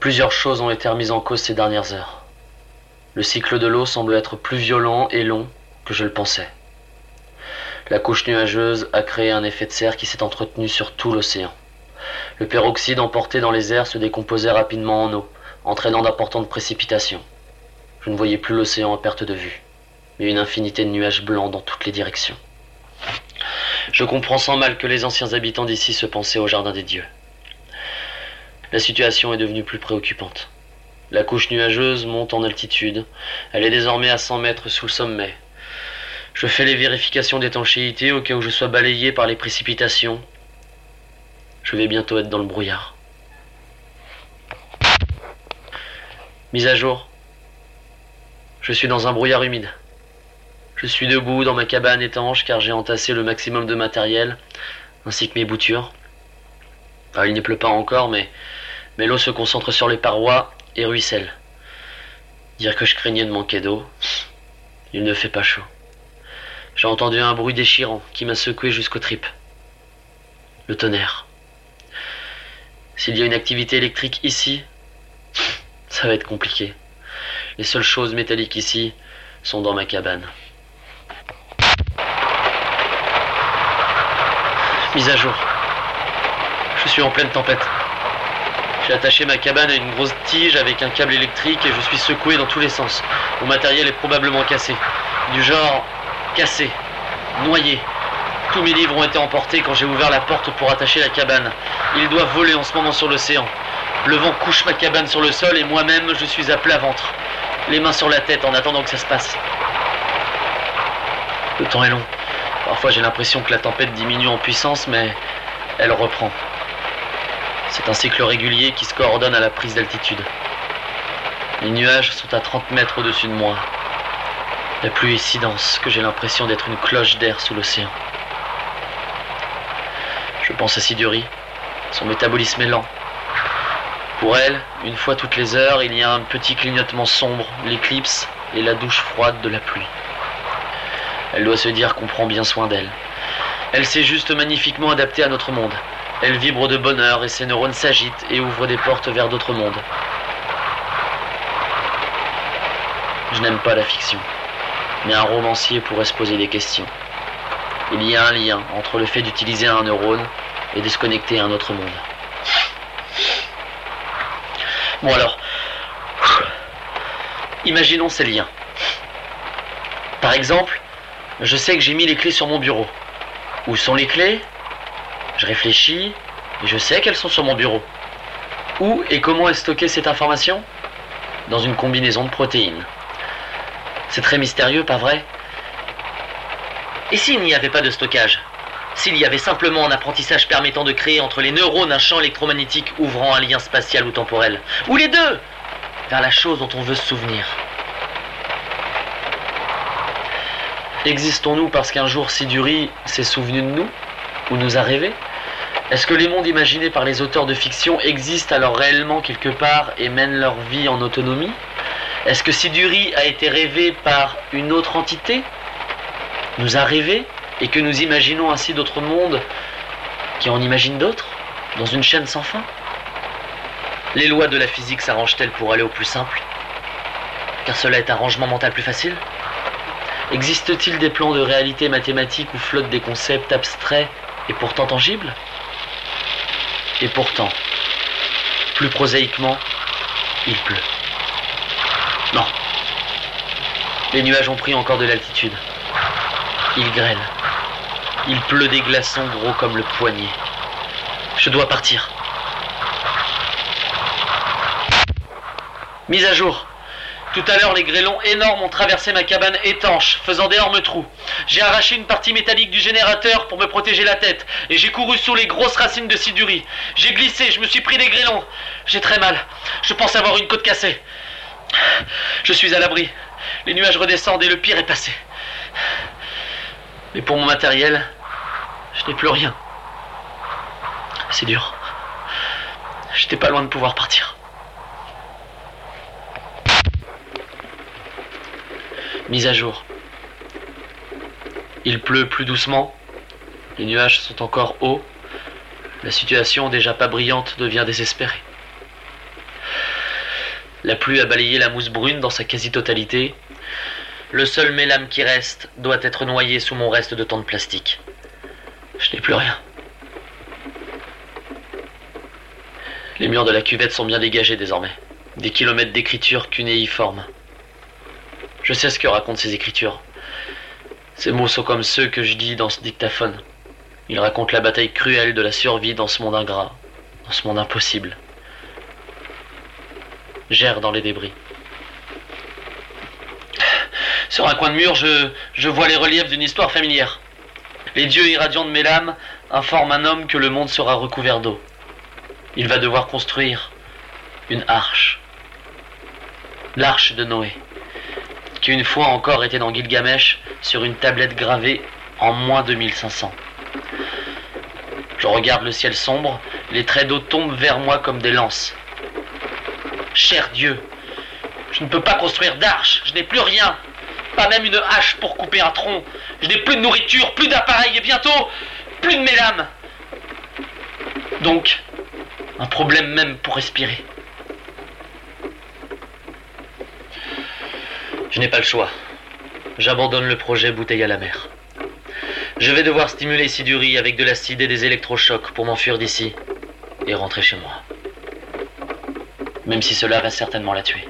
Plusieurs choses ont été remises en cause ces dernières heures. Le cycle de l'eau semble être plus violent et long que je le pensais. La couche nuageuse a créé un effet de serre qui s'est entretenu sur tout l'océan. Le peroxyde emporté dans les airs se décomposait rapidement en eau, entraînant d'importantes précipitations. Je ne voyais plus l'océan à perte de vue, mais une infinité de nuages blancs dans toutes les directions. Je comprends sans mal que les anciens habitants d'ici se pensaient au jardin des dieux. La situation est devenue plus préoccupante. La couche nuageuse monte en altitude. Elle est désormais à 100 mètres sous le sommet. Je fais les vérifications d'étanchéité au cas où je sois balayé par les précipitations. Je vais bientôt être dans le brouillard. Mise à jour. Je suis dans un brouillard humide. Je suis debout dans ma cabane étanche car j'ai entassé le maximum de matériel, ainsi que mes boutures. Ah, il ne pleut pas encore, mais, mais l'eau se concentre sur les parois et ruisselle. Dire que je craignais de manquer d'eau, il ne fait pas chaud. J'ai entendu un bruit déchirant qui m'a secoué jusqu'aux tripes. Le tonnerre. S'il y a une activité électrique ici, ça va être compliqué. Les seules choses métalliques ici sont dans ma cabane. Mise à jour. Je suis en pleine tempête. J'ai attaché ma cabane à une grosse tige avec un câble électrique et je suis secoué dans tous les sens. Mon matériel est probablement cassé. Du genre cassé, noyé. Tous mes livres ont été emportés quand j'ai ouvert la porte pour attacher la cabane. Ils doivent voler en ce moment sur l'océan. Le vent couche ma cabane sur le sol et moi-même je suis à plat ventre. Les mains sur la tête en attendant que ça se passe. Le temps est long. Parfois j'ai l'impression que la tempête diminue en puissance, mais elle reprend. C'est un cycle régulier qui se coordonne à la prise d'altitude. Les nuages sont à 30 mètres au-dessus de moi. La pluie est si dense que j'ai l'impression d'être une cloche d'air sous l'océan. Je pense à Siduri. Son métabolisme est lent. Pour elle, une fois toutes les heures, il y a un petit clignotement sombre, l'éclipse et la douche froide de la pluie. Elle doit se dire qu'on prend bien soin d'elle. Elle s'est juste magnifiquement adaptée à notre monde. Elle vibre de bonheur et ses neurones s'agitent et ouvrent des portes vers d'autres mondes. Je n'aime pas la fiction, mais un romancier pourrait se poser des questions. Il y a un lien entre le fait d'utiliser un neurone et de se connecter à un autre monde. Bon alors, imaginons ces liens. Par exemple, je sais que j'ai mis les clés sur mon bureau. Où sont les clés? Je réfléchis et je sais qu'elles sont sur mon bureau. Où et comment est stockée cette information? Dans une combinaison de protéines. C'est très mystérieux, pas vrai? Et s'il n'y avait pas de stockage? S'il y avait simplement un apprentissage permettant de créer entre les neurones un champ électromagnétique ouvrant un lien spatial ou temporel? Ou les deux! Vers la chose dont on veut se souvenir. Existons-nous parce qu'un jour Siduri s'est souvenu de nous? Ou nous a rêvé? Est-ce que les mondes imaginés par les auteurs de fiction existent alors réellement quelque part et mènent leur vie en autonomie? Est-ce que Siduri a été rêvé par une autre entité? Nous a rêvé et que nous imaginons ainsi d'autres mondes qui en imaginent d'autres Dans une chaîne sans fin? Les lois de la physique s'arrangent-elles pour aller au plus simple? Car cela est un rangement mental plus facile? Existe-t-il des plans de réalité mathématique où flottent des concepts abstraits et pourtant tangibles? Et pourtant, plus prosaïquement, il pleut. Non. Les nuages ont pris encore de l'altitude. Il grêle. Il pleut des glaçons gros comme le poignet. Je dois partir. Mise à jour. Tout à l'heure, les grêlons énormes ont traversé ma cabane étanche, faisant d'énormes trous. J'ai arraché une partie métallique du générateur pour me protéger la tête, et j'ai couru sous les grosses racines de siduri. J'ai glissé, je me suis pris des grêlons. J'ai très mal. Je pense avoir une côte cassée. Je suis à l'abri. Les nuages redescendent et le pire est passé. Mais pour mon matériel, je n'ai plus rien. C'est dur. J'étais pas loin de pouvoir partir. Mise à jour. Il pleut plus doucement. Les nuages sont encore hauts. La situation déjà pas brillante devient désespérée. La pluie a balayé la mousse brune dans sa quasi-totalité. Le seul mélame qui reste doit être noyé sous mon reste de temps de plastique. Je n'ai plus rien. Les murs de la cuvette sont bien dégagés désormais. Des kilomètres d'écriture cunéiforme. Je sais ce que racontent ces écritures. Ces mots sont comme ceux que je dis dans ce dictaphone. Ils racontent la bataille cruelle de la survie dans ce monde ingrat, dans ce monde impossible. J'erre dans les débris. Sur un coin de mur, je, je vois les reliefs d'une histoire familière. Les dieux irradiants de mes lames informent un homme que le monde sera recouvert d'eau. Il va devoir construire une arche. L'arche de Noé, qui une fois encore était dans Gilgamesh sur une tablette gravée en moins de 1500. Je regarde le ciel sombre, les traits d'eau tombent vers moi comme des lances. Cher Dieu, je ne peux pas construire d'arche, je n'ai plus rien, pas même une hache pour couper un tronc. Je n'ai plus de nourriture, plus d'appareil et bientôt plus de mes lames. Donc, un problème même pour respirer. Je n'ai pas le choix. J'abandonne le projet bouteille à la mer. Je vais devoir stimuler Siduri avec de l'acide et des électrochocs pour m'enfuir d'ici et rentrer chez moi. Même si cela va certainement la tuer.